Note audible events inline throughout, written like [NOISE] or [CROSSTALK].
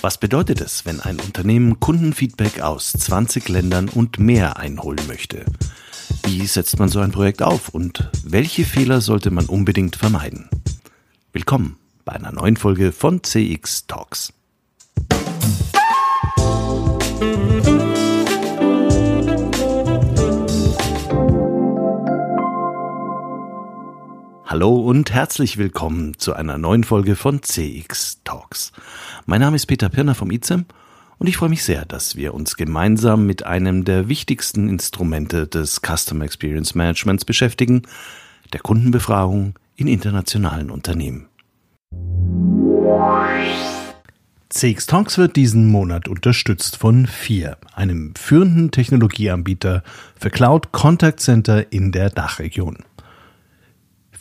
Was bedeutet es, wenn ein Unternehmen Kundenfeedback aus 20 Ländern und mehr einholen möchte? Wie setzt man so ein Projekt auf und welche Fehler sollte man unbedingt vermeiden? Willkommen bei einer neuen Folge von CX Talks. Hallo und herzlich willkommen zu einer neuen Folge von CX Talks. Mein Name ist Peter Pirner vom ICEM und ich freue mich sehr, dass wir uns gemeinsam mit einem der wichtigsten Instrumente des Customer Experience Managements beschäftigen, der Kundenbefragung in internationalen Unternehmen. CX Talks wird diesen Monat unterstützt von FIR, einem führenden Technologieanbieter für Cloud Contact Center in der Dachregion.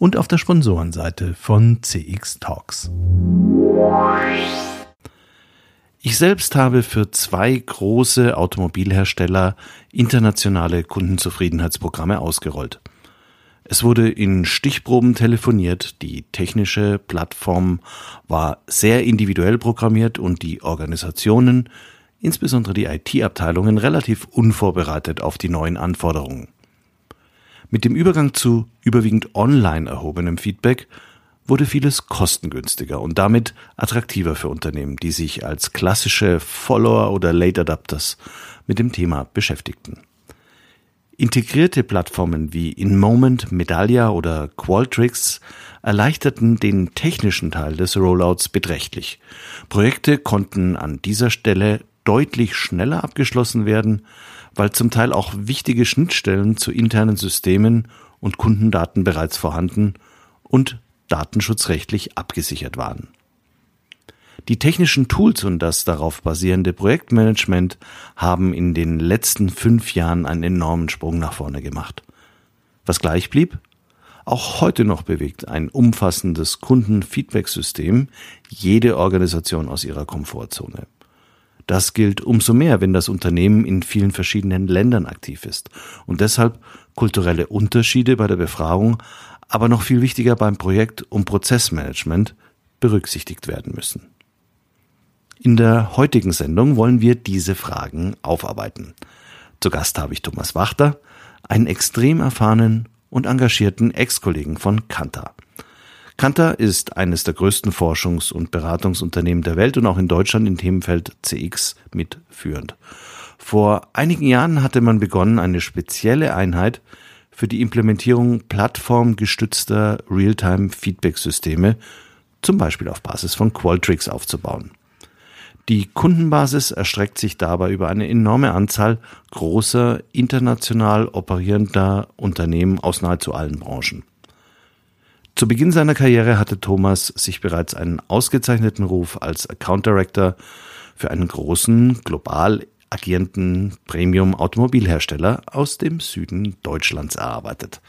und auf der Sponsorenseite von CX Talks. Ich selbst habe für zwei große Automobilhersteller internationale Kundenzufriedenheitsprogramme ausgerollt. Es wurde in Stichproben telefoniert, die technische Plattform war sehr individuell programmiert und die Organisationen, insbesondere die IT-Abteilungen, relativ unvorbereitet auf die neuen Anforderungen. Mit dem Übergang zu überwiegend online erhobenem Feedback wurde vieles kostengünstiger und damit attraktiver für Unternehmen, die sich als klassische Follower oder Late Adapters mit dem Thema beschäftigten. Integrierte Plattformen wie InMoment, Medallia oder Qualtrics erleichterten den technischen Teil des Rollouts beträchtlich. Projekte konnten an dieser Stelle deutlich schneller abgeschlossen werden, weil zum Teil auch wichtige Schnittstellen zu internen Systemen und Kundendaten bereits vorhanden und datenschutzrechtlich abgesichert waren. Die technischen Tools und das darauf basierende Projektmanagement haben in den letzten fünf Jahren einen enormen Sprung nach vorne gemacht. Was gleich blieb? Auch heute noch bewegt ein umfassendes Kundenfeedback-System jede Organisation aus ihrer Komfortzone. Das gilt umso mehr, wenn das Unternehmen in vielen verschiedenen Ländern aktiv ist und deshalb kulturelle Unterschiede bei der Befragung, aber noch viel wichtiger beim Projekt- und Prozessmanagement berücksichtigt werden müssen. In der heutigen Sendung wollen wir diese Fragen aufarbeiten. Zu Gast habe ich Thomas Wachter, einen extrem erfahrenen und engagierten Ex-Kollegen von Kantar. Kantar ist eines der größten Forschungs- und Beratungsunternehmen der Welt und auch in Deutschland im Themenfeld CX mitführend. Vor einigen Jahren hatte man begonnen, eine spezielle Einheit für die Implementierung plattformgestützter Realtime-Feedback-Systeme, zum Beispiel auf Basis von Qualtrics, aufzubauen. Die Kundenbasis erstreckt sich dabei über eine enorme Anzahl großer international operierender Unternehmen aus nahezu allen Branchen. Zu Beginn seiner Karriere hatte Thomas sich bereits einen ausgezeichneten Ruf als Account Director für einen großen, global agierenden Premium-Automobilhersteller aus dem Süden Deutschlands erarbeitet.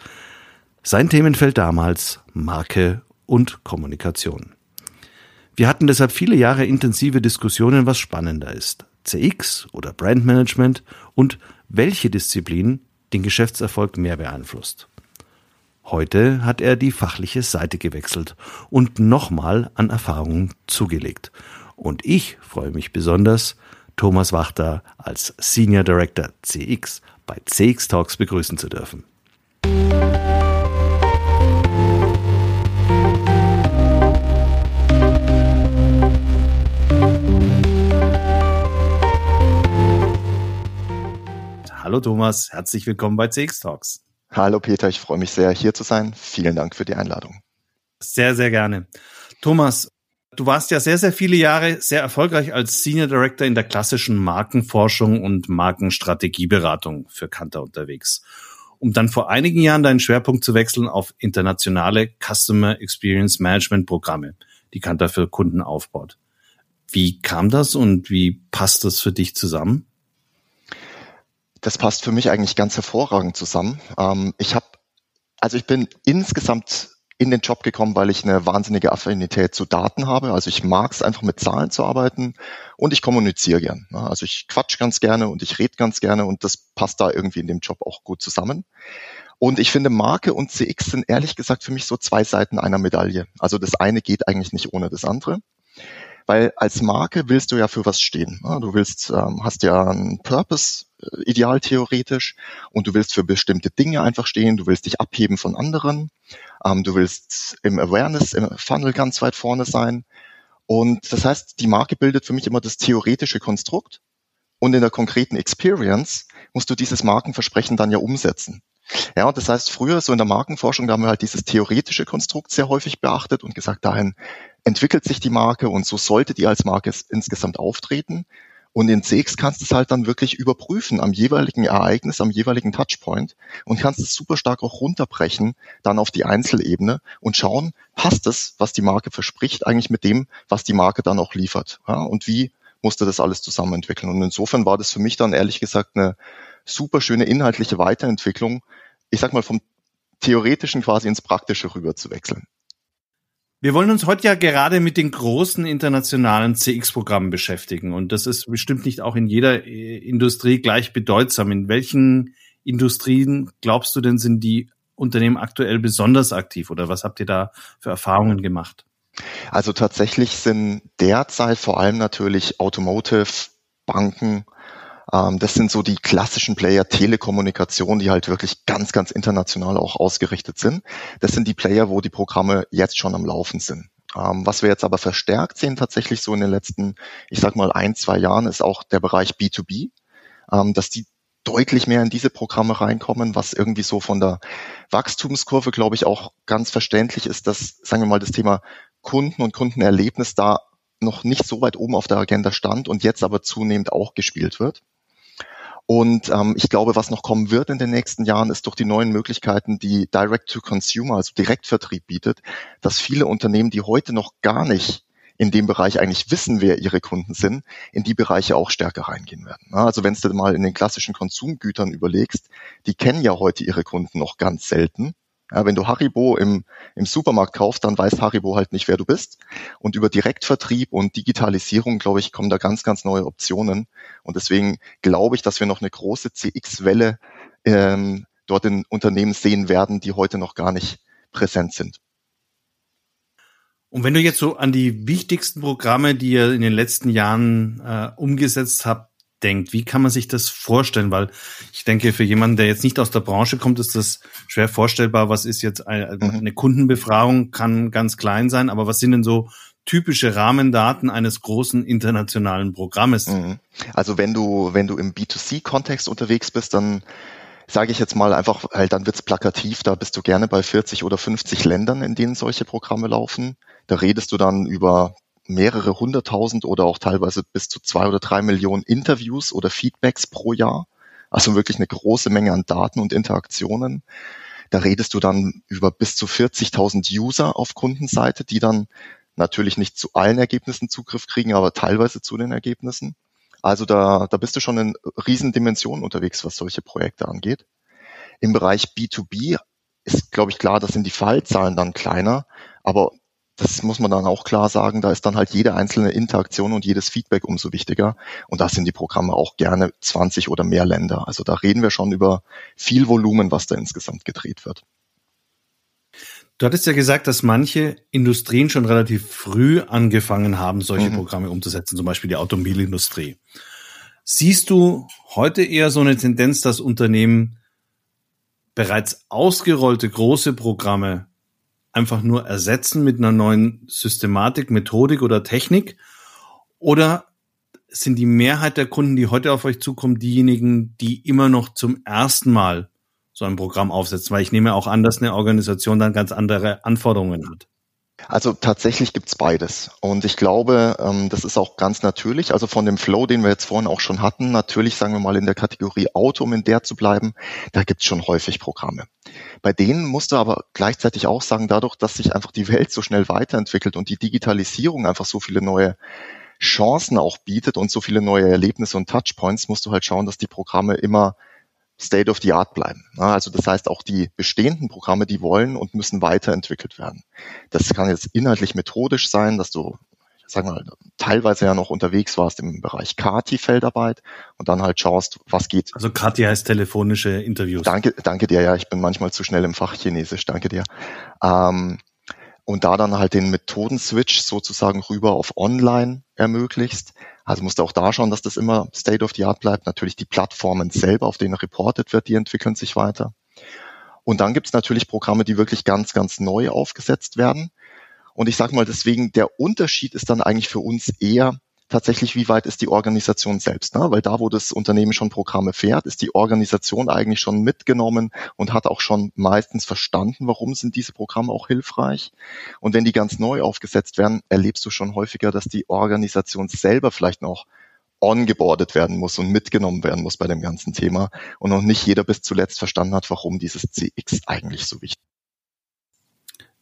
Sein Themenfeld damals Marke und Kommunikation. Wir hatten deshalb viele Jahre intensive Diskussionen, was spannender ist. CX oder Brandmanagement und welche Disziplin den Geschäftserfolg mehr beeinflusst. Heute hat er die fachliche Seite gewechselt und nochmal an Erfahrungen zugelegt. Und ich freue mich besonders, Thomas Wachter als Senior Director CX bei CX Talks begrüßen zu dürfen. Hallo Thomas, herzlich willkommen bei CX Talks. Hallo Peter, ich freue mich sehr, hier zu sein. Vielen Dank für die Einladung. Sehr, sehr gerne. Thomas, du warst ja sehr, sehr viele Jahre sehr erfolgreich als Senior Director in der klassischen Markenforschung und Markenstrategieberatung für Kanter unterwegs, um dann vor einigen Jahren deinen Schwerpunkt zu wechseln auf internationale Customer Experience Management Programme, die Kanter für Kunden aufbaut. Wie kam das und wie passt das für dich zusammen? Das passt für mich eigentlich ganz hervorragend zusammen. Ähm, ich habe, also ich bin insgesamt in den Job gekommen, weil ich eine wahnsinnige Affinität zu Daten habe. Also ich mag es einfach mit Zahlen zu arbeiten und ich kommuniziere gern. Also ich quatsch ganz gerne und ich rede ganz gerne und das passt da irgendwie in dem Job auch gut zusammen. Und ich finde, Marke und CX sind ehrlich gesagt für mich so zwei Seiten einer Medaille. Also das eine geht eigentlich nicht ohne das andere. Weil als Marke willst du ja für was stehen. Ne? Du willst, ähm, hast ja einen Purpose, äh, ideal theoretisch, und du willst für bestimmte Dinge einfach stehen, du willst dich abheben von anderen, ähm, du willst im Awareness, im Funnel ganz weit vorne sein. Und das heißt, die Marke bildet für mich immer das theoretische Konstrukt und in der konkreten Experience musst du dieses Markenversprechen dann ja umsetzen. Ja, und das heißt, früher so in der Markenforschung, da haben wir halt dieses theoretische Konstrukt sehr häufig beachtet und gesagt, dahin entwickelt sich die Marke und so sollte die als Marke insgesamt auftreten. Und in CX kannst du es halt dann wirklich überprüfen am jeweiligen Ereignis, am jeweiligen Touchpoint und kannst es super stark auch runterbrechen, dann auf die Einzelebene und schauen, passt es, was die Marke verspricht, eigentlich mit dem, was die Marke dann auch liefert. Ja, und wie musste das alles zusammen entwickeln. Und insofern war das für mich dann ehrlich gesagt eine super schöne inhaltliche Weiterentwicklung, ich sag mal vom Theoretischen quasi ins Praktische rüber zu wechseln. Wir wollen uns heute ja gerade mit den großen internationalen CX-Programmen beschäftigen. Und das ist bestimmt nicht auch in jeder äh, Industrie gleich bedeutsam. In welchen Industrien glaubst du denn, sind die Unternehmen aktuell besonders aktiv oder was habt ihr da für Erfahrungen gemacht? Also tatsächlich sind derzeit vor allem natürlich Automotive, Banken, ähm, das sind so die klassischen Player Telekommunikation, die halt wirklich ganz, ganz international auch ausgerichtet sind. Das sind die Player, wo die Programme jetzt schon am Laufen sind. Ähm, was wir jetzt aber verstärkt sehen, tatsächlich so in den letzten, ich sag mal, ein, zwei Jahren, ist auch der Bereich B2B, ähm, dass die deutlich mehr in diese Programme reinkommen, was irgendwie so von der Wachstumskurve, glaube ich, auch ganz verständlich ist, dass, sagen wir mal, das Thema Kunden und Kundenerlebnis da noch nicht so weit oben auf der Agenda stand und jetzt aber zunehmend auch gespielt wird. Und ähm, ich glaube, was noch kommen wird in den nächsten Jahren, ist durch die neuen Möglichkeiten, die Direct-to-Consumer, also Direktvertrieb bietet, dass viele Unternehmen, die heute noch gar nicht in dem Bereich eigentlich wissen, wer ihre Kunden sind, in die Bereiche auch stärker reingehen werden. Also wenn du mal in den klassischen Konsumgütern überlegst, die kennen ja heute ihre Kunden noch ganz selten. Ja, wenn du Haribo im, im Supermarkt kaufst, dann weiß Haribo halt nicht, wer du bist. Und über Direktvertrieb und Digitalisierung, glaube ich, kommen da ganz, ganz neue Optionen. Und deswegen glaube ich, dass wir noch eine große CX-Welle ähm, dort in Unternehmen sehen werden, die heute noch gar nicht präsent sind. Und wenn du jetzt so an die wichtigsten Programme, die ihr in den letzten Jahren äh, umgesetzt habt, denkt. Wie kann man sich das vorstellen? Weil ich denke, für jemanden, der jetzt nicht aus der Branche kommt, ist das schwer vorstellbar. Was ist jetzt eine, mhm. eine Kundenbefragung? Kann ganz klein sein, aber was sind denn so typische Rahmendaten eines großen internationalen Programmes? Mhm. Also wenn du, wenn du im B2C-Kontext unterwegs bist, dann sage ich jetzt mal einfach, halt, dann wird's plakativ, da bist du gerne bei 40 oder 50 Ländern, in denen solche Programme laufen. Da redest du dann über mehrere hunderttausend oder auch teilweise bis zu zwei oder drei Millionen Interviews oder Feedbacks pro Jahr. Also wirklich eine große Menge an Daten und Interaktionen. Da redest du dann über bis zu 40.000 User auf Kundenseite, die dann natürlich nicht zu allen Ergebnissen Zugriff kriegen, aber teilweise zu den Ergebnissen. Also da, da bist du schon in Riesendimensionen unterwegs, was solche Projekte angeht. Im Bereich B2B ist, glaube ich, klar, das sind die Fallzahlen dann kleiner, aber das muss man dann auch klar sagen, da ist dann halt jede einzelne Interaktion und jedes Feedback umso wichtiger. Und da sind die Programme auch gerne 20 oder mehr Länder. Also da reden wir schon über viel Volumen, was da insgesamt gedreht wird. Du hattest ja gesagt, dass manche Industrien schon relativ früh angefangen haben, solche mhm. Programme umzusetzen, zum Beispiel die Automobilindustrie. Siehst du heute eher so eine Tendenz, dass Unternehmen bereits ausgerollte große Programme einfach nur ersetzen mit einer neuen Systematik, Methodik oder Technik? Oder sind die Mehrheit der Kunden, die heute auf euch zukommen, diejenigen, die immer noch zum ersten Mal so ein Programm aufsetzen? Weil ich nehme auch an, dass eine Organisation dann ganz andere Anforderungen hat. Also tatsächlich gibt's beides. Und ich glaube, ähm, das ist auch ganz natürlich. Also von dem Flow, den wir jetzt vorhin auch schon hatten, natürlich sagen wir mal in der Kategorie Auto, um in der zu bleiben, da gibt's schon häufig Programme. Bei denen musst du aber gleichzeitig auch sagen, dadurch, dass sich einfach die Welt so schnell weiterentwickelt und die Digitalisierung einfach so viele neue Chancen auch bietet und so viele neue Erlebnisse und Touchpoints, musst du halt schauen, dass die Programme immer State of the Art bleiben. Also das heißt, auch die bestehenden Programme, die wollen und müssen weiterentwickelt werden. Das kann jetzt inhaltlich methodisch sein, dass du sagen wir mal, teilweise ja noch unterwegs warst im Bereich Kati-Feldarbeit und dann halt schaust, was geht. Also Kati heißt telefonische Interviews. Danke, danke dir, ja, ich bin manchmal zu schnell im Fach Chinesisch, danke dir. Ähm, und da dann halt den Methodenswitch sozusagen rüber auf Online ermöglicht. Also musst du auch da schauen, dass das immer State of the Art bleibt. Natürlich die Plattformen selber, auf denen reported wird, die entwickeln sich weiter. Und dann gibt es natürlich Programme, die wirklich ganz, ganz neu aufgesetzt werden. Und ich sage mal deswegen, der Unterschied ist dann eigentlich für uns eher tatsächlich, wie weit ist die Organisation selbst. Ne? Weil da, wo das Unternehmen schon Programme fährt, ist die Organisation eigentlich schon mitgenommen und hat auch schon meistens verstanden, warum sind diese Programme auch hilfreich. Und wenn die ganz neu aufgesetzt werden, erlebst du schon häufiger, dass die Organisation selber vielleicht noch ongeboardet werden muss und mitgenommen werden muss bei dem ganzen Thema und noch nicht jeder bis zuletzt verstanden hat, warum dieses CX eigentlich so wichtig ist.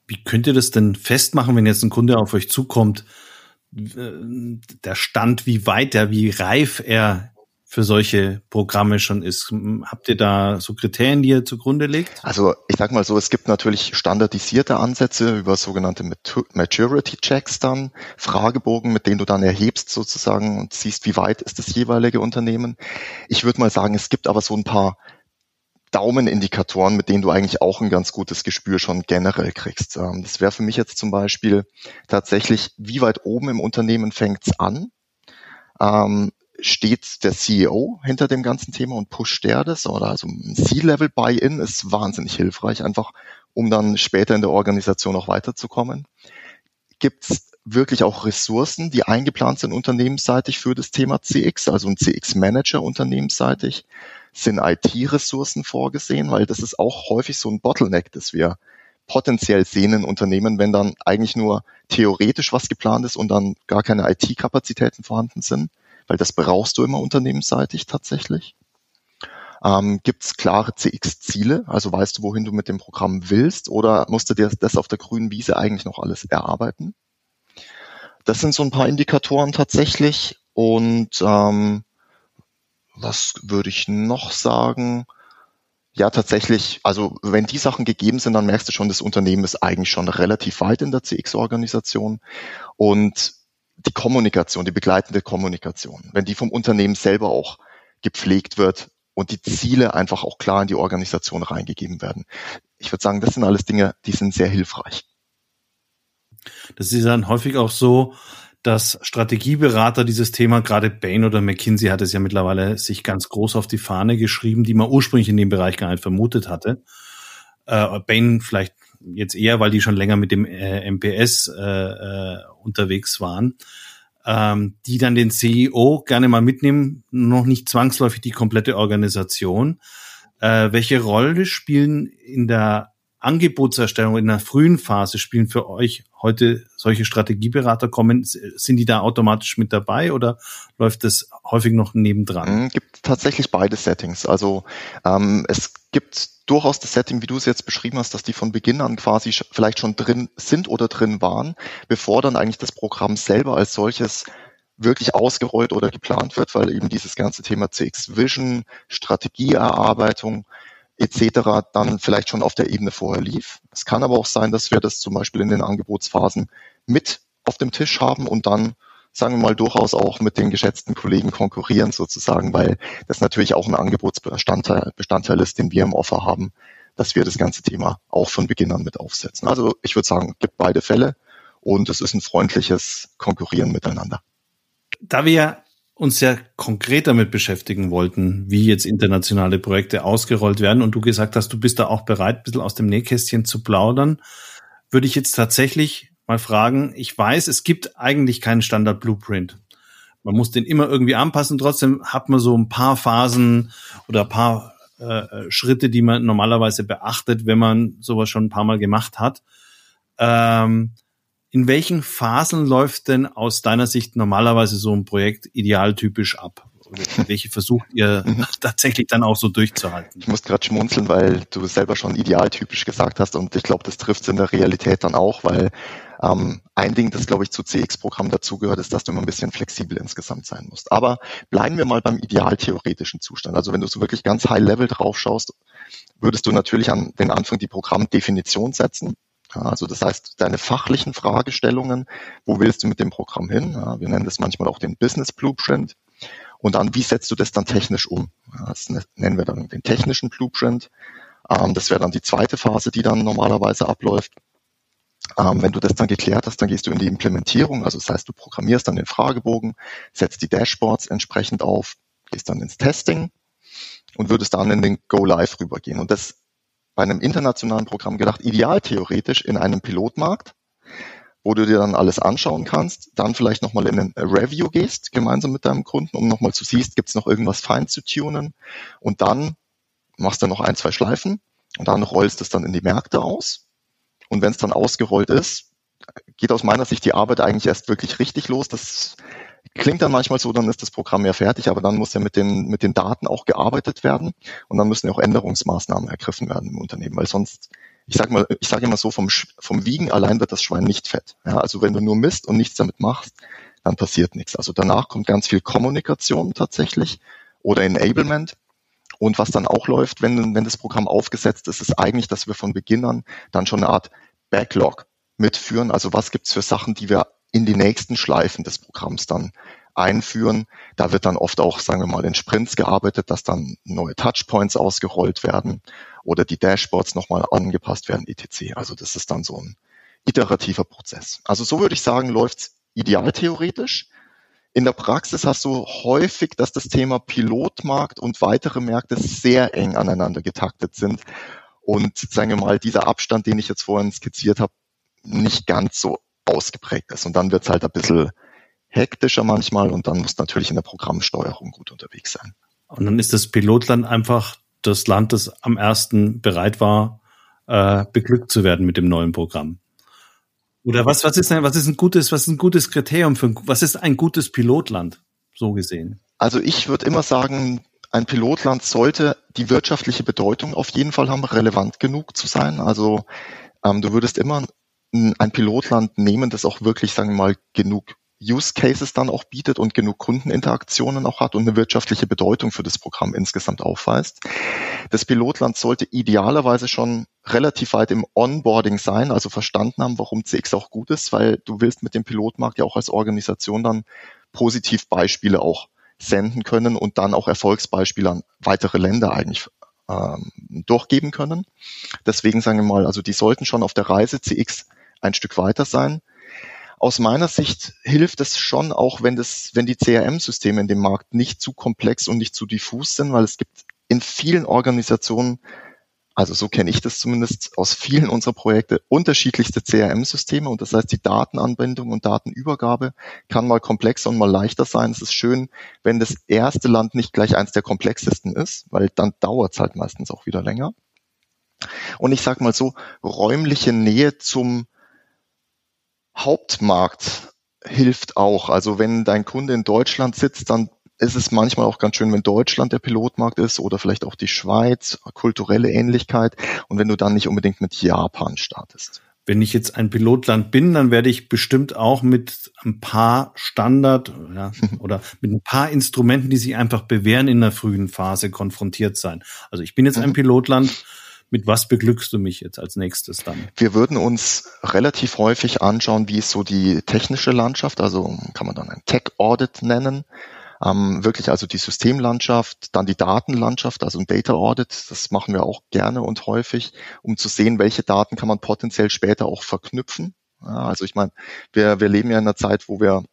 Wie könnt ihr das denn festmachen, wenn jetzt ein Kunde auf euch zukommt? Der Stand, wie weit er, wie reif er für solche Programme schon ist. Habt ihr da so Kriterien, die ihr zugrunde legt? Also ich sag mal so, es gibt natürlich standardisierte Ansätze über sogenannte Maturity Checks dann, Fragebogen, mit denen du dann erhebst sozusagen und siehst, wie weit ist das jeweilige Unternehmen. Ich würde mal sagen, es gibt aber so ein paar Daumenindikatoren, mit denen du eigentlich auch ein ganz gutes Gespür schon generell kriegst. Ähm, das wäre für mich jetzt zum Beispiel tatsächlich, wie weit oben im Unternehmen fängt's an? Ähm, steht der CEO hinter dem ganzen Thema und pusht der das? Oder also ein C-Level Buy-in ist wahnsinnig hilfreich, einfach um dann später in der Organisation auch weiterzukommen. Gibt's wirklich auch Ressourcen, die eingeplant sind unternehmensseitig für das Thema CX, also ein CX-Manager unternehmensseitig? Sind IT-Ressourcen vorgesehen, weil das ist auch häufig so ein Bottleneck, das wir potenziell sehen in Unternehmen, wenn dann eigentlich nur theoretisch was geplant ist und dann gar keine IT-Kapazitäten vorhanden sind, weil das brauchst du immer unternehmensseitig tatsächlich. Ähm, Gibt es klare CX-Ziele? Also weißt du, wohin du mit dem Programm willst oder musst du dir das auf der grünen Wiese eigentlich noch alles erarbeiten? Das sind so ein paar Indikatoren tatsächlich und ähm, was würde ich noch sagen? Ja, tatsächlich, also wenn die Sachen gegeben sind, dann merkst du schon, das Unternehmen ist eigentlich schon relativ weit in der CX-Organisation und die Kommunikation, die begleitende Kommunikation, wenn die vom Unternehmen selber auch gepflegt wird und die Ziele einfach auch klar in die Organisation reingegeben werden. Ich würde sagen, das sind alles Dinge, die sind sehr hilfreich. Das ist dann häufig auch so, dass Strategieberater dieses Thema, gerade Bain oder McKinsey hat es ja mittlerweile sich ganz groß auf die Fahne geschrieben, die man ursprünglich in dem Bereich gar nicht vermutet hatte. Äh, Bain vielleicht jetzt eher, weil die schon länger mit dem äh, MPS äh, äh, unterwegs waren, ähm, die dann den CEO gerne mal mitnehmen, noch nicht zwangsläufig die komplette Organisation. Äh, welche Rolle spielen in der Angebotserstellung in der frühen Phase spielen für euch heute solche Strategieberater kommen? Sind die da automatisch mit dabei oder läuft das häufig noch nebendran? Es gibt tatsächlich beide Settings. Also ähm, es gibt durchaus das Setting, wie du es jetzt beschrieben hast, dass die von Beginn an quasi vielleicht schon drin sind oder drin waren, bevor dann eigentlich das Programm selber als solches wirklich ausgerollt oder geplant wird, weil eben dieses ganze Thema CX Vision, Strategieerarbeitung, etc. dann vielleicht schon auf der Ebene vorher lief. Es kann aber auch sein, dass wir das zum Beispiel in den Angebotsphasen mit auf dem Tisch haben und dann sagen wir mal, durchaus auch mit den geschätzten Kollegen konkurrieren sozusagen, weil das natürlich auch ein Angebotsbestandteil Bestandteil ist, den wir im Offer haben, dass wir das ganze Thema auch von Beginn an mit aufsetzen. Also ich würde sagen, gibt beide Fälle und es ist ein freundliches Konkurrieren miteinander. Da wir uns ja konkret damit beschäftigen wollten, wie jetzt internationale Projekte ausgerollt werden und du gesagt hast, du bist da auch bereit, ein bisschen aus dem Nähkästchen zu plaudern, würde ich jetzt tatsächlich mal fragen, ich weiß, es gibt eigentlich keinen Standard Blueprint. Man muss den immer irgendwie anpassen, trotzdem hat man so ein paar Phasen oder ein paar äh, Schritte, die man normalerweise beachtet, wenn man sowas schon ein paar Mal gemacht hat. Ähm, in welchen Phasen läuft denn aus deiner Sicht normalerweise so ein Projekt idealtypisch ab? Welche versucht ihr [LAUGHS] tatsächlich dann auch so durchzuhalten? Ich muss gerade schmunzeln, weil du selber schon idealtypisch gesagt hast und ich glaube, das trifft es in der Realität dann auch, weil Ähm, ein Ding, das glaube ich zu CX-Programm dazugehört, ist, dass du immer ein bisschen flexibel insgesamt sein musst. Aber bleiben wir mal beim idealtheoretischen Zustand. Also wenn du so wirklich ganz high level drauf schaust, würdest du natürlich an den Anfang die Programmdefinition setzen. Also das heißt, deine fachlichen Fragestellungen, wo willst du mit dem Programm hin? Wir nennen das manchmal auch den Business Blueprint. Und dann, wie setzt du das dann technisch um? Das ne, nennen wir dann den technischen Blueprint. Ähm, das wäre dann die zweite Phase, die dann normalerweise abläuft. Ähm, wenn du das dann geklärt hast, dann gehst du in die Implementierung. Also das heißt, du programmierst dann den Fragebogen, setzt die Dashboards entsprechend auf, gehst dann ins Testing und würdest dann in den Go Live rübergehen. Und das bei einem internationalen Programm gedacht, ideal theoretisch in einem Pilotmarkt, wo du dir dann alles anschauen kannst, dann vielleicht nochmal in ein Review gehst, gemeinsam mit deinem Kunden, um nochmal zu siehst, gibt es noch irgendwas fein zu tunen und dann machst du noch ein, zwei Schleifen und dann rollst es dann in die Märkte aus. Und wenn es dann ausgerollt ist, geht aus meiner Sicht die Arbeit eigentlich erst wirklich richtig los. Das klingt dann manchmal so, dann ist das Programm ja fertig, aber dann muss ja mit den, mit den Daten auch gearbeitet werden und dann müssen ja auch Änderungsmaßnahmen ergriffen werden im Unternehmen, weil sonst, ich sage mal, ich sage immer so, vom, vom Wiegen allein wird das Schwein nicht fett. Ja, also wenn du nur misst und nichts damit machst, dann passiert nichts. Also danach kommt ganz viel Kommunikation tatsächlich oder Enablement. Und was dann auch läuft, wenn, wenn das Programm aufgesetzt ist, ist eigentlich, dass wir von Beginn an dann schon eine Art Backlog mitführen. Also was gibt's für Sachen, die wir in die nächsten Schleifen des Programms dann einführen. Da wird dann oft auch, sagen wir mal, in Sprints gearbeitet, dass dann neue Touchpoints ausgerollt werden oder die Dashboards nochmal angepasst werden, etc. Also das ist dann so ein iterativer Prozess. Also so würde ich sagen, läuft's ideal theoretisch. In der Praxis hast du häufig, dass das Thema Pilotmarkt und weitere Märkte sehr eng aneinander getaktet sind und sagen wir mal, dieser Abstand, den ich jetzt vorhin skizziert habe, nicht ganz so ausgeprägt ist. Und dann wird es halt ein bisschen hektischer manchmal und dann muss natürlich in der Programmsteuerung gut unterwegs sein. Und dann ist das Pilotland einfach das Land, das am ersten bereit war, äh, beglückt zu werden mit dem neuen Programm. Oder was, was ist ein, was ist ein gutes, was ist ein gutes Kriterium für, was ist ein gutes Pilotland, so gesehen? Also ich würde immer sagen, ein Pilotland sollte die wirtschaftliche Bedeutung auf jeden Fall haben, relevant genug zu sein. Also ähm, du würdest immer ein Pilotland nehmen, das auch wirklich, sagen wir mal, genug Use Cases dann auch bietet und genug Kundeninteraktionen auch hat und eine wirtschaftliche Bedeutung für das Programm insgesamt aufweist. Das Pilotland sollte idealerweise schon relativ weit im Onboarding sein, also verstanden haben, warum CX auch gut ist, weil du willst mit dem Pilotmarkt ja auch als Organisation dann positiv Beispiele auch senden können und dann auch Erfolgsbeispiele an weitere Länder eigentlich ähm, durchgeben können. Deswegen sagen wir mal, also die sollten schon auf der Reise CX ein Stück weiter sein. Aus meiner Sicht hilft es schon auch, wenn das, wenn die CRM-Systeme in dem Markt nicht zu komplex und nicht zu diffus sind, weil es gibt in vielen Organisationen, also so kenne ich das zumindest aus vielen unserer Projekte, unterschiedlichste CRM-Systeme und das heißt, die Datenanbindung und Datenübergabe kann mal komplexer und mal leichter sein. Es ist schön, wenn das erste Land nicht gleich eins der komplexesten ist, weil dann dauert es halt meistens auch wieder länger. Und ich sage mal so, räumliche Nähe zum Hauptmarkt hilft auch. Also wenn dein Kunde in Deutschland sitzt, dann ist es manchmal auch ganz schön, wenn Deutschland der Pilotmarkt ist oder vielleicht auch die Schweiz, kulturelle Ähnlichkeit und wenn du dann nicht unbedingt mit Japan startest. Wenn ich jetzt ein Pilotland bin, dann werde ich bestimmt auch mit ein paar Standard ja, [LAUGHS] oder mit ein paar Instrumenten, die sich einfach bewähren in der frühen Phase konfrontiert sein. Also ich bin jetzt ein mhm. Pilotland mit was beglückst du mich jetzt als nächstes dann? Wir würden uns relativ häufig anschauen, wie ist so die technische Landschaft, also kann man dann ein Tech-Audit nennen. Ähm, wirklich also die Systemlandschaft, dann die Datenlandschaft, also ein Data Audit, das machen wir auch gerne und häufig, um zu sehen, welche Daten kann man potenziell später auch verknüpfen. Also ich meine, wir, wir leben ja in einer Zeit, wo wir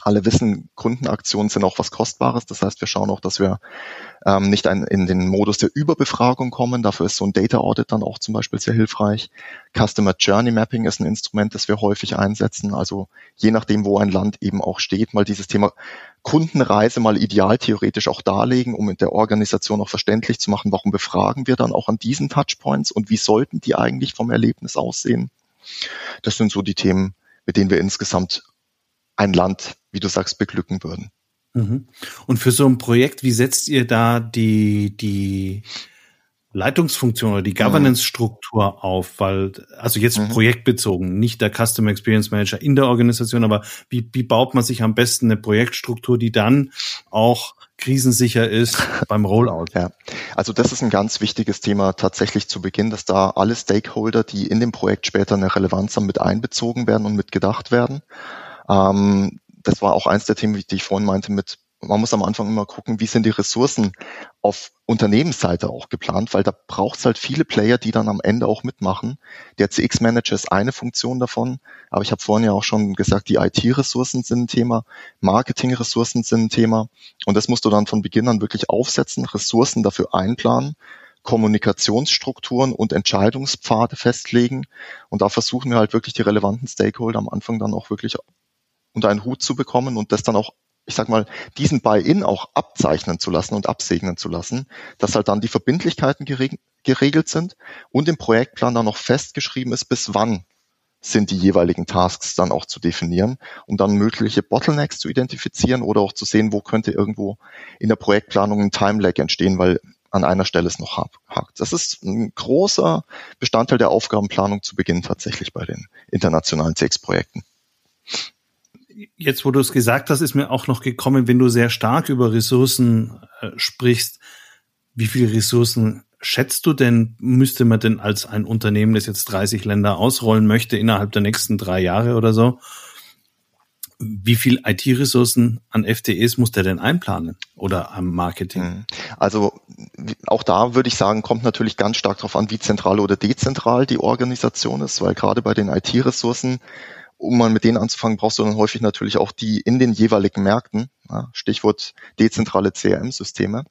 alle wissen, Kundenaktionen sind auch was Kostbares. Das heißt, wir schauen auch, dass wir ähm, nicht ein, in den Modus der Überbefragung kommen. Dafür ist so ein Data Audit dann auch zum Beispiel sehr hilfreich. Customer Journey Mapping ist ein Instrument, das wir häufig einsetzen. Also je nachdem, wo ein Land eben auch steht, mal dieses Thema Kundenreise mal ideal theoretisch auch darlegen, um in der Organisation auch verständlich zu machen, warum befragen wir dann auch an diesen Touchpoints und wie sollten die eigentlich vom Erlebnis aussehen. Das sind so die Themen, mit denen wir insgesamt ein Land, wie du sagst, beglücken würden. Mhm. Und für so ein Projekt, wie setzt ihr da die, die Leitungsfunktion oder die Governance-Struktur auf, weil, also jetzt mhm. projektbezogen, nicht der Customer Experience Manager in der Organisation, aber wie, wie baut man sich am besten eine Projektstruktur, die dann auch krisensicher ist [LAUGHS] beim Rollout? Ja, also das ist ein ganz wichtiges Thema tatsächlich zu Beginn, dass da alle Stakeholder, die in dem Projekt später eine Relevanz haben, mit einbezogen werden und mitgedacht werden. Ähm, das war auch eins der Themen, die ich vorhin meinte, mit man muss am Anfang immer gucken, wie sind die Ressourcen auf Unternehmensseite auch geplant, weil da braucht es halt viele Player, die dann am Ende auch mitmachen. Der CX-Manager ist eine Funktion davon, aber ich habe vorhin ja auch schon gesagt, die IT-Ressourcen sind ein Thema, Marketing-Ressourcen sind ein Thema und das musst du dann von Beginn an wirklich aufsetzen, Ressourcen dafür einplanen, Kommunikationsstrukturen und Entscheidungspfade festlegen und da versuchen wir halt wirklich die relevanten Stakeholder am Anfang dann auch wirklich unter einen Hut zu bekommen und das dann auch ich sag mal, diesen Buy-in auch abzeichnen zu lassen und absegnen zu lassen, dass halt dann die Verbindlichkeiten geregelt sind und im Projektplan dann noch festgeschrieben ist, bis wann sind die jeweiligen Tasks dann auch zu definieren, um dann mögliche Bottlenecks zu identifizieren oder auch zu sehen, wo könnte irgendwo in der Projektplanung ein Time-Lag entstehen, weil an einer Stelle es noch hakt. Das ist ein großer Bestandteil der Aufgabenplanung zu Beginn tatsächlich bei den internationalen CX-Projekten jetzt, wo du es gesagt hast, ist mir auch noch gekommen, wenn du sehr stark über Ressourcen äh, sprichst, wie viele Ressourcen schätzt du denn, müsste man denn als ein Unternehmen, das jetzt 30 Länder ausrollen möchte, innerhalb der nächsten drei Jahre oder so, wie viel IT-Ressourcen an FTEs muss der denn einplanen oder am Marketing? Hm. Also auch da würde ich sagen, kommt natürlich ganz stark darauf an, wie zentral oder dezentral die Organisation ist, weil gerade bei den IT-Ressourcen um mal mit denen anzufangen, brauchst du dann häufig natürlich auch die in den jeweiligen Märkten. Ja, Stichwort dezentrale CRM-Systeme.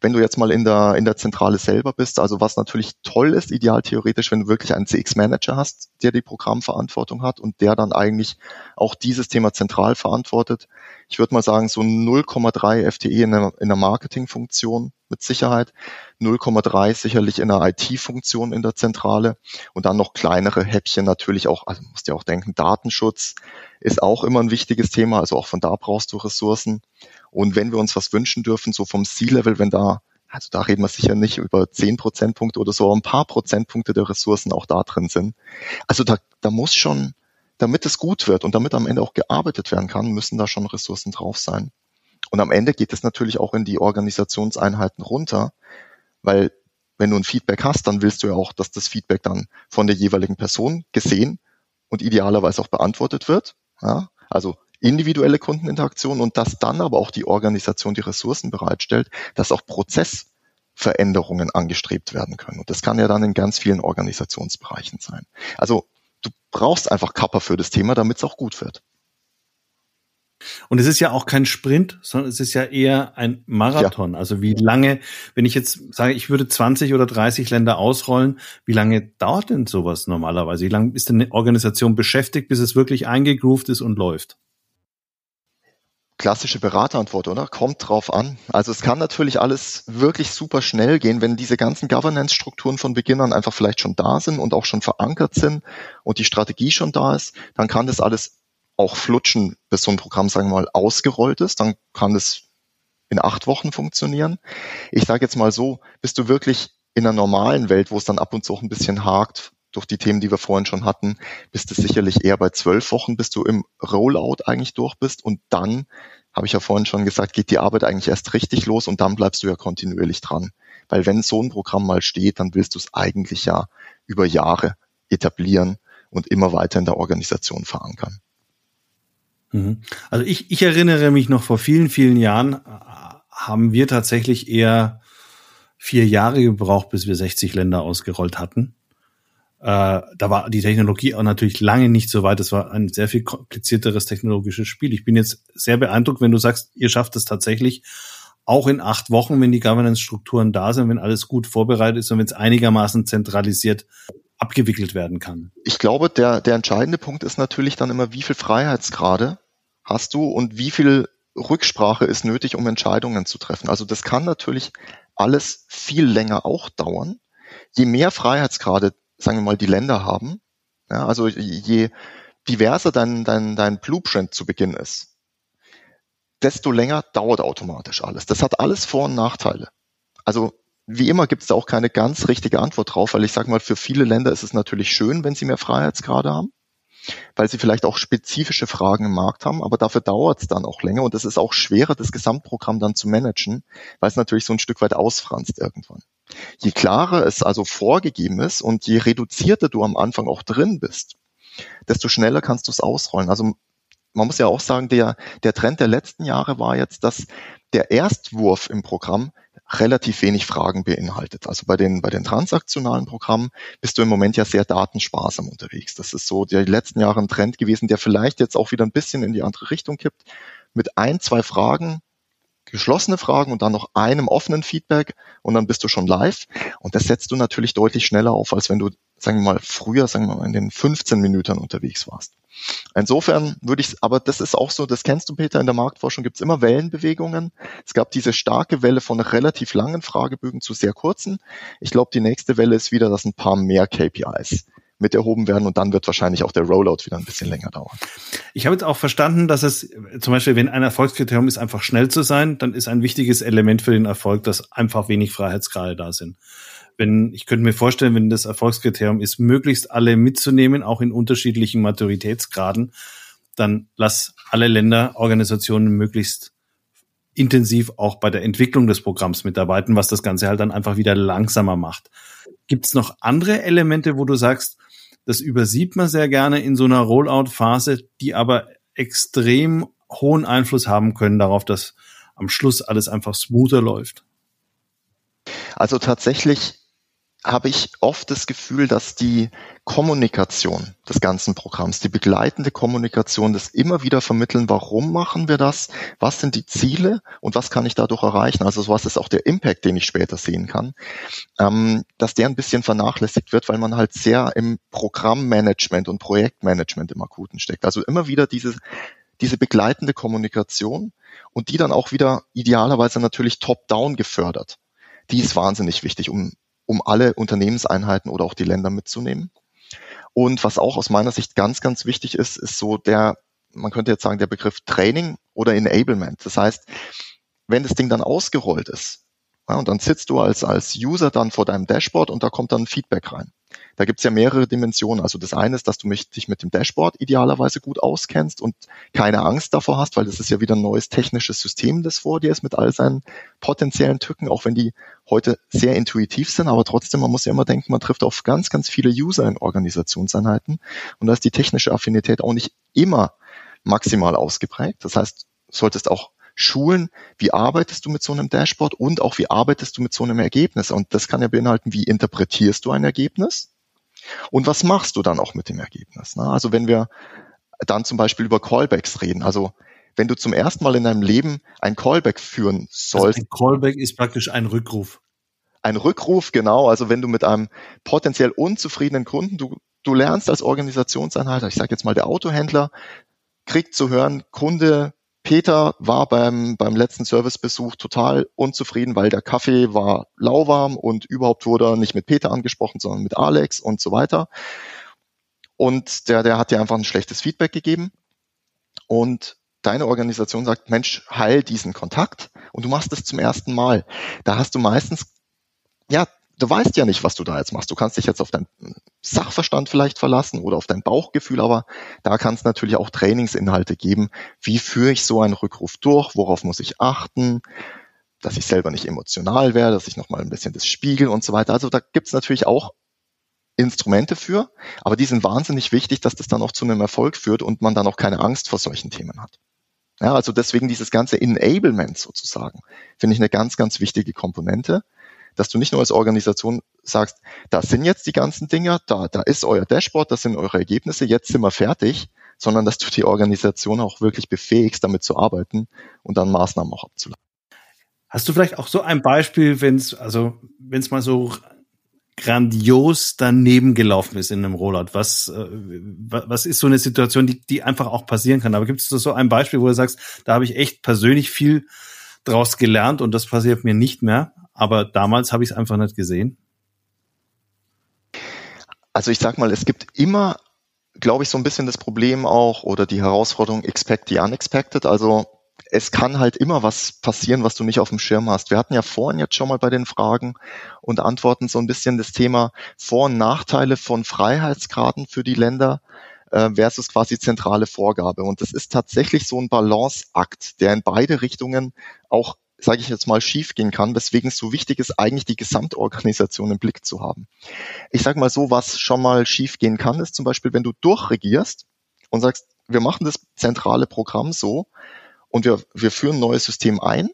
Wenn du jetzt mal in der, in der Zentrale selber bist, also was natürlich toll ist, ideal theoretisch, wenn du wirklich einen CX-Manager hast, der die Programmverantwortung hat und der dann eigentlich auch dieses Thema zentral verantwortet. Ich würde mal sagen, so 0,3 FTE in der, in der Marketingfunktion mit Sicherheit, 0,3 sicherlich in der IT-Funktion in der Zentrale und dann noch kleinere Häppchen natürlich auch, also musst ja auch denken, Datenschutz ist auch immer ein wichtiges Thema, also auch von da brauchst du Ressourcen. Und wenn wir uns was wünschen dürfen, so vom C-Level, wenn da, also da reden wir sicher nicht über zehn Prozentpunkte oder so, aber ein paar Prozentpunkte der Ressourcen auch da drin sind. Also da, da muss schon, damit es gut wird und damit am Ende auch gearbeitet werden kann, müssen da schon Ressourcen drauf sein. Und am Ende geht es natürlich auch in die Organisationseinheiten runter, weil wenn du ein Feedback hast, dann willst du ja auch, dass das Feedback dann von der jeweiligen Person gesehen und idealerweise auch beantwortet wird. Ja? Also individuelle Kundeninteraktion und dass dann aber auch die Organisation die Ressourcen bereitstellt, dass auch Prozessveränderungen angestrebt werden können. Und das kann ja dann in ganz vielen Organisationsbereichen sein. Also du brauchst einfach Kappa für das Thema, damit es auch gut wird. Und es ist ja auch kein Sprint, sondern es ist ja eher ein Marathon. Ja. Also wie lange, wenn ich jetzt sage, ich würde 20 oder 30 Länder ausrollen, wie lange dauert denn sowas normalerweise? Wie lange ist denn eine Organisation beschäftigt, bis es wirklich eingegroovt ist und läuft? Klassische Beraterantwort, oder? Kommt drauf an. Also es kann natürlich alles wirklich super schnell gehen, wenn diese ganzen Governance-Strukturen von Beginn an einfach vielleicht schon da sind und auch schon verankert sind und die Strategie schon da ist, dann kann das alles auch flutschen, bis so ein Programm, sagen wir mal, ausgerollt ist. Dann kann das in acht Wochen funktionieren. Ich sage jetzt mal so, bist du wirklich in einer normalen Welt, wo es dann ab und zu auch ein bisschen hakt, durch die Themen, die wir vorhin schon hatten, bist du sicherlich eher bei zwölf Wochen, bis du im Rollout eigentlich durch bist und dann, habe ich ja vorhin schon gesagt, geht die Arbeit eigentlich erst richtig los und dann bleibst du ja kontinuierlich dran. Weil wenn so ein Programm mal steht, dann willst du es eigentlich ja über Jahre etablieren und immer weiter in der Organisation verankern. Mhm. Also ich, ich erinnere mich noch vor vielen, vielen Jahren äh, haben wir tatsächlich eher vier Jahre gebraucht, bis wir 60 Länder ausgerollt hatten. Äh, da war die Technologie auch natürlich lange nicht so weit. Es war ein sehr viel komplizierteres technologisches Spiel. Ich bin jetzt sehr beeindruckt, wenn du sagst, ihr schafft es tatsächlich auch in acht Wochen, wenn die Governance-Strukturen da sind, wenn alles gut vorbereitet ist und wenn es einigermaßen zentralisiert abgewickelt werden kann. Ich glaube, der, der entscheidende Punkt ist natürlich dann immer, wie viel Freiheitsgrade hast du und wie viel Rücksprache ist nötig, um Entscheidungen zu treffen. Also das kann natürlich alles viel länger auch dauern. Je mehr Freiheitsgrade sagen wir mal, die Länder haben. Ja, also je diverser dein, dein, dein Blueprint zu Beginn ist, desto länger dauert automatisch alles. Das hat alles Vor- und Nachteile. Also wie immer gibt es da auch keine ganz richtige Antwort drauf, weil ich sage mal, für viele Länder ist es natürlich schön, wenn sie mehr Freiheitsgrade haben, weil sie vielleicht auch spezifische Fragen im Markt haben, aber dafür dauert es dann auch länger und es ist auch schwerer, das Gesamtprogramm dann zu managen, weil es natürlich so ein Stück weit ausfranst irgendwann. Je klarer es also vorgegeben ist und je reduzierter du am Anfang auch drin bist, desto schneller kannst du es ausrollen. Also man muss ja auch sagen, der, der Trend der letzten Jahre war jetzt, dass der Erstwurf im Programm relativ wenig Fragen beinhaltet. Also bei den, bei den transaktionalen Programmen bist du im Moment ja sehr datensparsam unterwegs. Das ist so die letzten Jahre ein Trend gewesen, der vielleicht jetzt auch wieder ein bisschen in die andere Richtung kippt. Mit ein, zwei Fragen geschlossene Fragen und dann noch einem offenen Feedback und dann bist du schon live. Und das setzt du natürlich deutlich schneller auf, als wenn du, sagen wir mal, früher, sagen wir mal, in den 15 Minuten unterwegs warst. Insofern würde ich, aber das ist auch so, das kennst du, Peter, in der Marktforschung gibt es immer Wellenbewegungen. Es gab diese starke Welle von relativ langen Fragebögen zu sehr kurzen. Ich glaube, die nächste Welle ist wieder, dass ein paar mehr KPIs mit erhoben werden und dann wird wahrscheinlich auch der Rollout wieder ein bisschen länger dauern. Ich habe jetzt auch verstanden, dass es zum Beispiel, wenn ein Erfolgskriterium ist, einfach schnell zu sein, dann ist ein wichtiges Element für den Erfolg, dass einfach wenig Freiheitsgrade da sind. Wenn, ich könnte mir vorstellen, wenn das Erfolgskriterium ist, möglichst alle mitzunehmen, auch in unterschiedlichen Maturitätsgraden, dann lass alle Länder, Organisationen möglichst intensiv auch bei der Entwicklung des Programms mitarbeiten, was das Ganze halt dann einfach wieder langsamer macht. Gibt es noch andere Elemente, wo du sagst, das übersieht man sehr gerne in so einer Rollout-Phase, die aber extrem hohen Einfluss haben können darauf, dass am Schluss alles einfach smoother läuft? Also tatsächlich habe ich oft das Gefühl, dass die Kommunikation des ganzen Programms, die begleitende Kommunikation, das immer wieder vermitteln, warum machen wir das, was sind die Ziele und was kann ich dadurch erreichen, also was ist auch der Impact, den ich später sehen kann, ähm, dass der ein bisschen vernachlässigt wird, weil man halt sehr im Programmmanagement und Projektmanagement im Akuten steckt. Also immer wieder diese, diese begleitende Kommunikation und die dann auch wieder idealerweise natürlich top-down gefördert die ist wahnsinnig wichtig, um um alle Unternehmenseinheiten oder auch die Länder mitzunehmen. Und was auch aus meiner Sicht ganz, ganz wichtig ist, ist so der, man könnte jetzt sagen, der Begriff Training oder Enablement. Das heißt, wenn das Ding dann ausgerollt ist, ja, und dann sitzt du als, als User dann vor deinem Dashboard und da kommt dann Feedback rein. Da gibt's ja mehrere Dimensionen. Also das eine ist, dass du mich, dich mit dem Dashboard idealerweise gut auskennst und keine Angst davor hast, weil das ist ja wieder ein neues technisches System, das vor dir ist mit all seinen potenziellen Tücken, auch wenn die heute sehr intuitiv sind, aber trotzdem, man muss ja immer denken, man trifft auf ganz, ganz viele User in Organisationseinheiten und da ist die technische Affinität auch nicht immer maximal ausgeprägt. Das heißt, solltest auch schulen, wie arbeitest du mit so einem Dashboard und auch wie arbeitest du mit so einem Ergebnis. Und das kann ja beinhalten, wie interpretierst du ein Ergebnis und was machst du dann auch mit dem Ergebnis. Ne? Also wenn wir dann zum Beispiel über Callbacks reden, also wenn du zum ersten Mal in deinem Leben ein Callback führen sollst. Also ein Callback ist praktisch ein Rückruf. Ein Rückruf, genau. Also wenn du mit einem potenziell unzufriedenen Kunden, du, du lernst als Organisationseinheit, ich sage jetzt mal der Autohändler, kriegt zu hören, Kunde Peter war beim, beim letzten Servicebesuch total unzufrieden, weil der Kaffee war lauwarm und überhaupt wurde er nicht mit Peter angesprochen, sondern mit Alex und so weiter. Und der, der hat dir einfach ein schlechtes Feedback gegeben. Und deine Organisation sagt, Mensch, heil diesen Kontakt und du machst es zum ersten Mal. Da hast du meistens, ja, du weißt ja nicht, was du da jetzt machst. Du kannst dich jetzt auf deinen Sachverstand vielleicht verlassen oder auf dein Bauchgefühl, aber da kann es natürlich auch Trainingsinhalte geben. Wie führe ich so einen Rückruf durch? Worauf muss ich achten? Dass ich selber nicht emotional werde, dass ich nochmal ein bisschen das spiegel und so weiter. Also da gibt es natürlich auch Instrumente für, aber die sind wahnsinnig wichtig, dass das dann auch zu einem Erfolg führt und man dann auch keine Angst vor solchen Themen hat. Ja, also deswegen dieses ganze Enablement sozusagen, finde ich eine ganz, ganz wichtige Komponente dass du nicht nur als Organisation sagst, da sind jetzt die ganzen Dinger, da, da ist euer Dashboard, das sind eure Ergebnisse, jetzt sind wir fertig, sondern dass du die Organisation auch wirklich befähigst, damit zu arbeiten und dann Maßnahmen auch abzuleiten. Hast du vielleicht auch so ein Beispiel, wenn es, also wenn es mal so grandios daneben gelaufen ist in einem Rollout? Was, äh, was ist so eine Situation, die, die einfach auch passieren kann? Aber gibt es so ein Beispiel, wo du sagst, da habe ich echt persönlich viel draus gelernt und das passiert mir nicht mehr? Aber damals habe ich es einfach nicht gesehen. Also ich sag mal, es gibt immer, glaube ich, so ein bisschen das Problem auch oder die Herausforderung expect the unexpected. Also es kann halt immer was passieren, was du nicht auf dem Schirm hast. Wir hatten ja vorhin jetzt schon mal bei den Fragen und Antworten so ein bisschen das Thema Vor- und Nachteile von Freiheitsgraden für die Länder äh, versus quasi zentrale Vorgabe. Und das ist tatsächlich so ein Balanceakt, der in beide Richtungen auch sage ich jetzt mal, schiefgehen kann, weswegen es so wichtig ist, eigentlich die Gesamtorganisation im Blick zu haben. Ich sage mal so, was schon mal schiefgehen kann, ist zum Beispiel, wenn du durchregierst und sagst, wir machen das zentrale Programm so und wir, wir führen ein neues System ein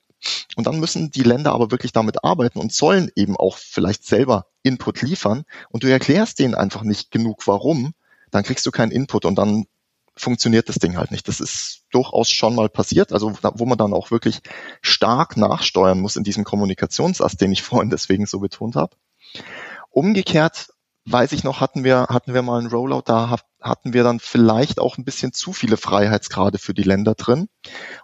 und dann müssen die Länder aber wirklich damit arbeiten und sollen eben auch vielleicht selber Input liefern und du erklärst denen einfach nicht genug, warum, dann kriegst du keinen Input und dann funktioniert das Ding halt nicht. Das ist durchaus schon mal passiert, also wo man dann auch wirklich stark nachsteuern muss in diesem Kommunikationsast, den ich vorhin deswegen so betont habe. Umgekehrt weiß ich noch, hatten wir, hatten wir mal einen Rollout, da hatten wir dann vielleicht auch ein bisschen zu viele Freiheitsgrade für die Länder drin.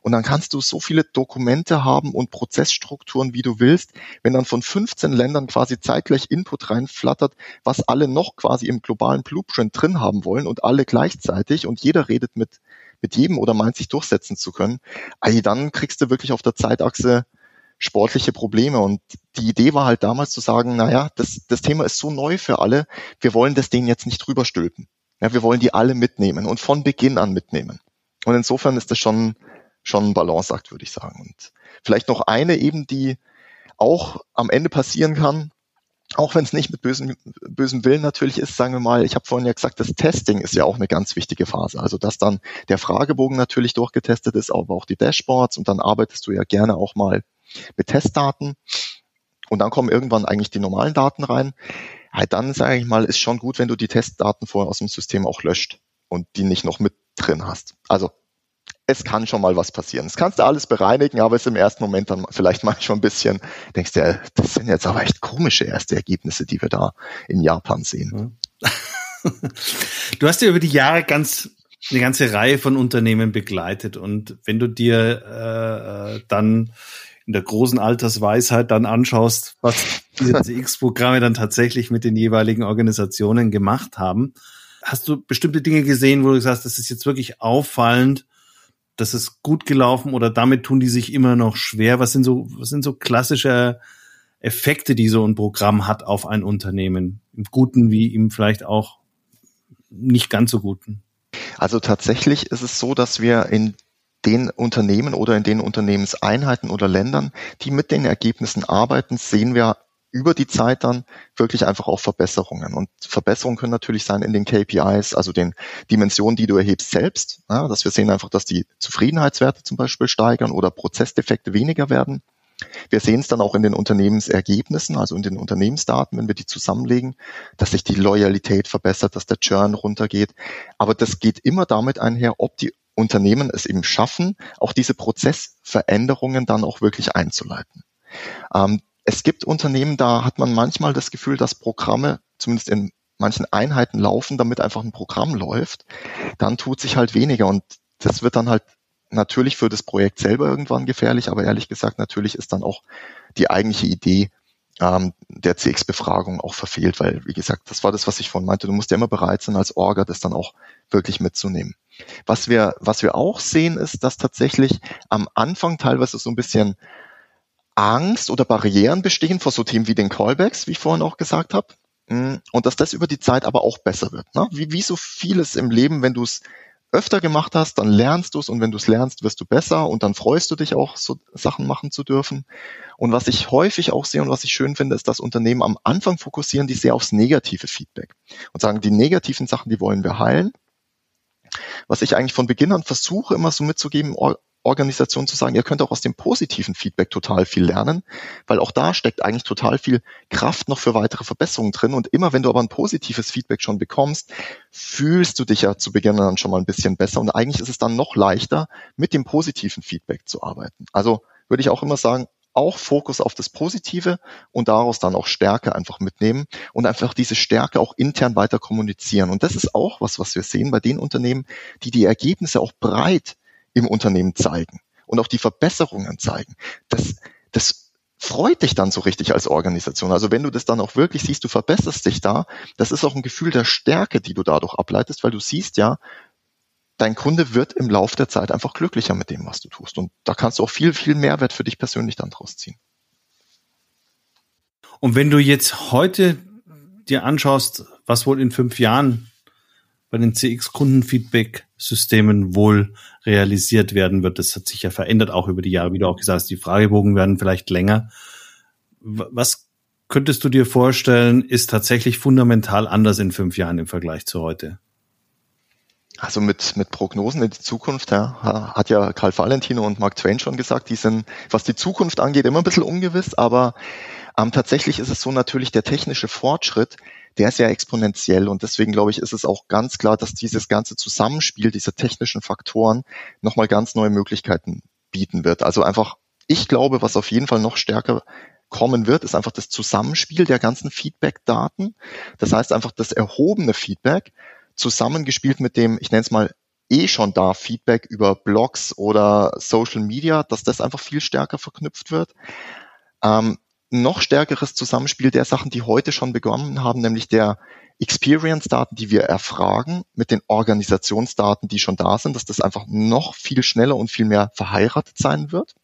Und dann kannst du so viele Dokumente haben und Prozessstrukturen, wie du willst. Wenn dann von 15 Ländern quasi zeitgleich Input reinflattert, was alle noch quasi im globalen Blueprint drin haben wollen und alle gleichzeitig und jeder redet mit, mit jedem oder meint sich durchsetzen zu können, dann kriegst du wirklich auf der Zeitachse sportliche Probleme. Und die Idee war halt damals zu sagen, naja, das, das Thema ist so neu für alle, wir wollen das Ding jetzt nicht drüber stülpen. Ja, wir wollen die alle mitnehmen und von Beginn an mitnehmen. Und insofern ist das schon, schon ein Balanceakt, würde ich sagen. Und vielleicht noch eine eben, die auch am Ende passieren kann, auch wenn es nicht mit bösem, bösem Willen natürlich ist, sagen wir mal, ich habe vorhin ja gesagt, das Testing ist ja auch eine ganz wichtige Phase. Also dass dann der Fragebogen natürlich durchgetestet ist, aber auch die Dashboards und dann arbeitest du ja gerne auch mal mit Testdaten und dann kommen irgendwann eigentlich die normalen Daten rein. Halt dann, sage ich mal, ist schon gut, wenn du die Testdaten vorher aus dem System auch löscht und die nicht noch mit drin hast. Also es kann schon mal was passieren. Das kannst du alles bereinigen, aber es ist im ersten Moment dann vielleicht [LAUGHS] manchmal ein bisschen, denkst du, das sind jetzt aber echt komische erste Ergebnisse, die wir da in Japan sehen. [LAUGHS] Du hast ja über die Jahre ganz eine ganze Reihe von Unternehmen begleitet und wenn du dir äh, äh dann in der großen Altersweisheit dann anschaust, was diese [LAUGHS] CX-Programme dann tatsächlich mit den jeweiligen Organisationen gemacht haben, hast du bestimmte Dinge gesehen, wo du sagst, das ist jetzt wirklich auffallend, das ist gut gelaufen oder damit tun die sich immer noch schwer? Was sind so, was sind so klassische Effekte, die so ein Programm hat auf ein Unternehmen? Im Guten wie im vielleicht auch nicht ganz so Guten? Also tatsächlich ist es so, dass wir in den Unternehmen oder in den Unternehmenseinheiten oder Ländern, die mit den Ergebnissen arbeiten, sehen wir über die Zeit dann wirklich einfach auch Verbesserungen. Und Verbesserungen können natürlich sein in den KPIs, also den Dimensionen, die du erhebst selbst, ja, dass wir sehen einfach, dass die Zufriedenheitswerte zum Beispiel steigern oder Prozessdefekte weniger werden. Wir sehen es dann auch in den Unternehmensergebnissen, also in den Unternehmensdaten, wenn wir die zusammenlegen, dass sich die Loyalität verbessert, dass der Churn runtergeht. Aber das geht immer damit einher, ob die Unternehmen es eben schaffen, auch diese Prozessveränderungen dann auch wirklich einzuleiten. Ähm, es gibt Unternehmen, da hat man manchmal das Gefühl, dass Programme, zumindest in manchen Einheiten laufen, damit einfach ein Programm läuft, dann tut sich halt weniger und das wird dann halt natürlich für das Projekt selber irgendwann gefährlich, aber ehrlich gesagt, natürlich ist dann auch die eigentliche Idee ähm, der CX-Befragung auch verfehlt, weil, wie gesagt, das war das, was ich vorhin meinte, du musst ja immer bereit sein, als Orga das dann auch wirklich mitzunehmen. Was wir, was wir auch sehen, ist, dass tatsächlich am Anfang teilweise so ein bisschen Angst oder Barrieren bestehen vor so Themen wie den Callbacks, wie ich vorhin auch gesagt habe. Mm, und dass das über die Zeit aber auch besser wird. Ne? Wie, wie so vieles im Leben, wenn du es öfter gemacht hast, dann lernst du es und wenn du es lernst, wirst du besser und dann freust du dich auch, so Sachen machen zu dürfen. Und was ich häufig auch sehe und was ich schön finde, ist, dass Unternehmen am Anfang fokussieren die sehr aufs negative Feedback und sagen, die negativen Sachen, die wollen wir heilen. Was ich eigentlich von Beginn an versuche, immer so mitzugeben, Organisation zu sagen, ihr könnt auch aus dem positiven Feedback total viel lernen, weil auch da steckt eigentlich total viel Kraft noch für weitere Verbesserungen drin. Und immer wenn du aber ein positives Feedback schon bekommst, fühlst du dich ja zu Beginn dann schon mal ein bisschen besser. Und eigentlich ist es dann noch leichter, mit dem positiven Feedback zu arbeiten. Also würde ich auch immer sagen, auch Fokus auf das Positive und daraus dann auch Stärke einfach mitnehmen und einfach diese Stärke auch intern weiter kommunizieren. Und das ist auch was, was wir sehen bei den Unternehmen, die die Ergebnisse auch breit im Unternehmen zeigen und auch die Verbesserungen zeigen. Das, das freut dich dann so richtig als Organisation. Also wenn du das dann auch wirklich siehst, du verbesserst dich da, das ist auch ein Gefühl der Stärke, die du dadurch ableitest, weil du siehst ja, dein Kunde wird im Laufe der Zeit einfach glücklicher mit dem, was du tust. Und da kannst du auch viel, viel Mehrwert für dich persönlich dann draus ziehen. Und wenn du jetzt heute dir anschaust, was wohl in fünf Jahren bei den CX-Kundenfeedback-Systemen wohl realisiert werden wird, das hat sich ja verändert, auch über die Jahre, wie du auch gesagt hast, die Fragebogen werden vielleicht länger. Was könntest du dir vorstellen, ist tatsächlich fundamental anders in fünf Jahren im Vergleich zu heute? Also mit, mit Prognosen in die Zukunft, ja, hat ja Karl Valentino und Mark Twain schon gesagt, die sind, was die Zukunft angeht, immer ein bisschen ungewiss, aber ähm, tatsächlich ist es so natürlich der technische Fortschritt, der ist ja exponentiell und deswegen glaube ich, ist es auch ganz klar, dass dieses ganze Zusammenspiel dieser technischen Faktoren nochmal ganz neue Möglichkeiten bieten wird. Also einfach, ich glaube, was auf jeden Fall noch stärker kommen wird, ist einfach das Zusammenspiel der ganzen Feedback-Daten. Das heißt einfach das erhobene Feedback zusammengespielt mit dem, ich nenne es mal eh schon da Feedback über Blogs oder Social Media, dass das einfach viel stärker verknüpft wird. Ähm, noch stärkeres Zusammenspiel der Sachen, die heute schon begonnen haben, nämlich der Experience-Daten, die wir erfragen, mit den Organisationsdaten, die schon da sind, dass das einfach noch viel schneller und viel mehr verheiratet sein wird.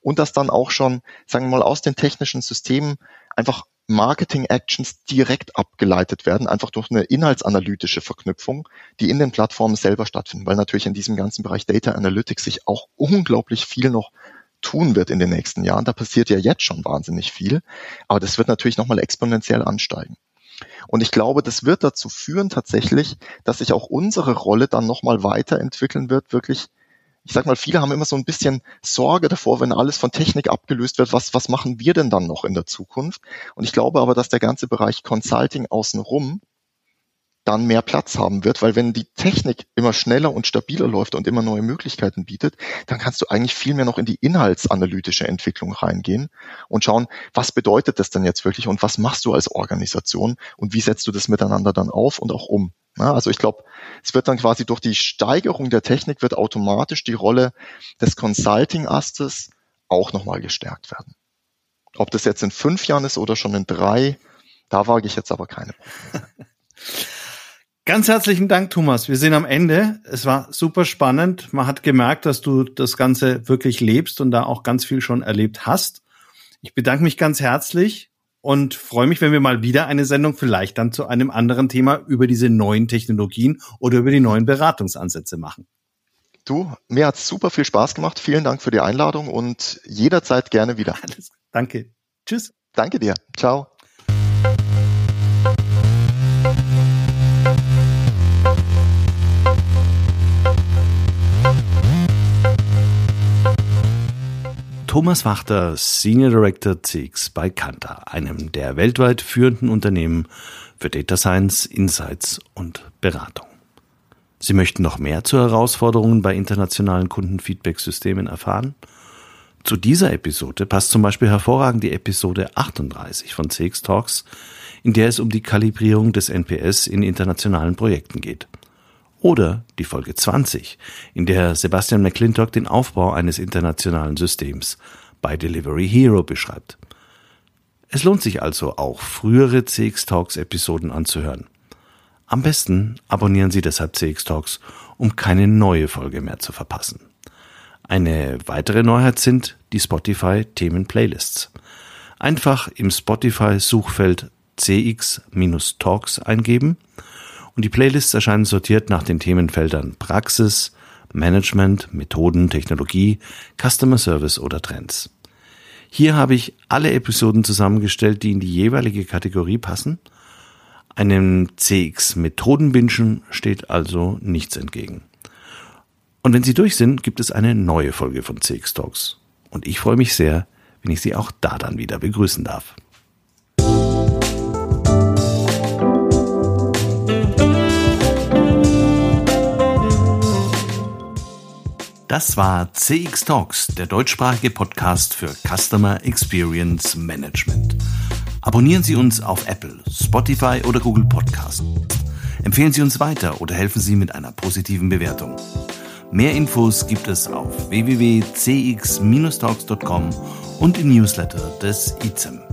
Und dass dann auch schon, sagen wir mal, aus den technischen Systemen einfach Marketing-Actions direkt abgeleitet werden, einfach durch eine inhaltsanalytische Verknüpfung, die in den Plattformen selber stattfinden, weil natürlich in diesem ganzen Bereich Data Analytics sich auch unglaublich viel noch tun wird in den nächsten Jahren. Da passiert ja jetzt schon wahnsinnig viel, aber das wird natürlich nochmal exponentiell ansteigen. Und ich glaube, das wird dazu führen tatsächlich, dass sich auch unsere Rolle dann nochmal weiterentwickeln wird, wirklich ich sag mal, viele haben immer so ein bisschen Sorge davor, wenn alles von Technik abgelöst wird, was, was machen wir denn dann noch in der Zukunft? Und ich glaube aber, dass der ganze Bereich Consulting außenrum dann mehr Platz haben wird, weil wenn die Technik immer schneller und stabiler läuft und immer neue Möglichkeiten bietet, dann kannst du eigentlich viel mehr noch in die inhaltsanalytische Entwicklung reingehen und schauen, was bedeutet das denn jetzt wirklich und was machst du als Organisation und wie setzt du das miteinander dann auf und auch um. Ja, also ich glaube, es wird dann quasi durch die Steigerung der Technik wird automatisch die Rolle des Consulting-Astes auch nochmal gestärkt werden. Ob das jetzt in fünf Jahren ist oder schon in drei, da wage ich jetzt aber keine. [LAUGHS] Ganz herzlichen Dank, Thomas. Wir sind am Ende. Es war super spannend. Man hat gemerkt, dass du das Ganze wirklich lebst und da auch ganz viel schon erlebt hast. Ich bedanke mich ganz herzlich und freue mich, wenn wir mal wieder eine Sendung vielleicht dann zu einem anderen Thema über diese neuen Technologien oder über die neuen Beratungsansätze machen. Du, mir hat's super viel Spaß gemacht. Vielen Dank für die Einladung und jederzeit gerne wieder. Alles, danke. Tschüss. Danke dir. Ciao. Thomas Wachter, Senior Director CX bei Kanta, einem der weltweit führenden Unternehmen für Data Science, Insights und Beratung. Sie möchten noch mehr zu Herausforderungen bei internationalen Kundenfeedback-Systemen erfahren? Zu dieser Episode passt zum Beispiel hervorragend die Episode 38 von CX Talks, in der es um die Kalibrierung des NPS in internationalen Projekten geht. Oder die Folge 20, in der Sebastian McClintock den Aufbau eines internationalen Systems bei Delivery Hero beschreibt. Es lohnt sich also auch frühere CX Talks Episoden anzuhören. Am besten abonnieren Sie deshalb CX Talks, um keine neue Folge mehr zu verpassen. Eine weitere Neuheit sind die Spotify Themen Playlists. Einfach im Spotify Suchfeld CX-Talks eingeben und die Playlists erscheinen sortiert nach den Themenfeldern Praxis, Management, Methoden, Technologie, Customer Service oder Trends. Hier habe ich alle Episoden zusammengestellt, die in die jeweilige Kategorie passen. Einem CX-Methodenbingen steht also nichts entgegen. Und wenn Sie durch sind, gibt es eine neue Folge von CX Talks. Und ich freue mich sehr, wenn ich Sie auch da dann wieder begrüßen darf. Das war CX Talks, der deutschsprachige Podcast für Customer Experience Management. Abonnieren Sie uns auf Apple, Spotify oder Google Podcast. Empfehlen Sie uns weiter oder helfen Sie mit einer positiven Bewertung. Mehr Infos gibt es auf www.cx-talks.com und im Newsletter des ICEM.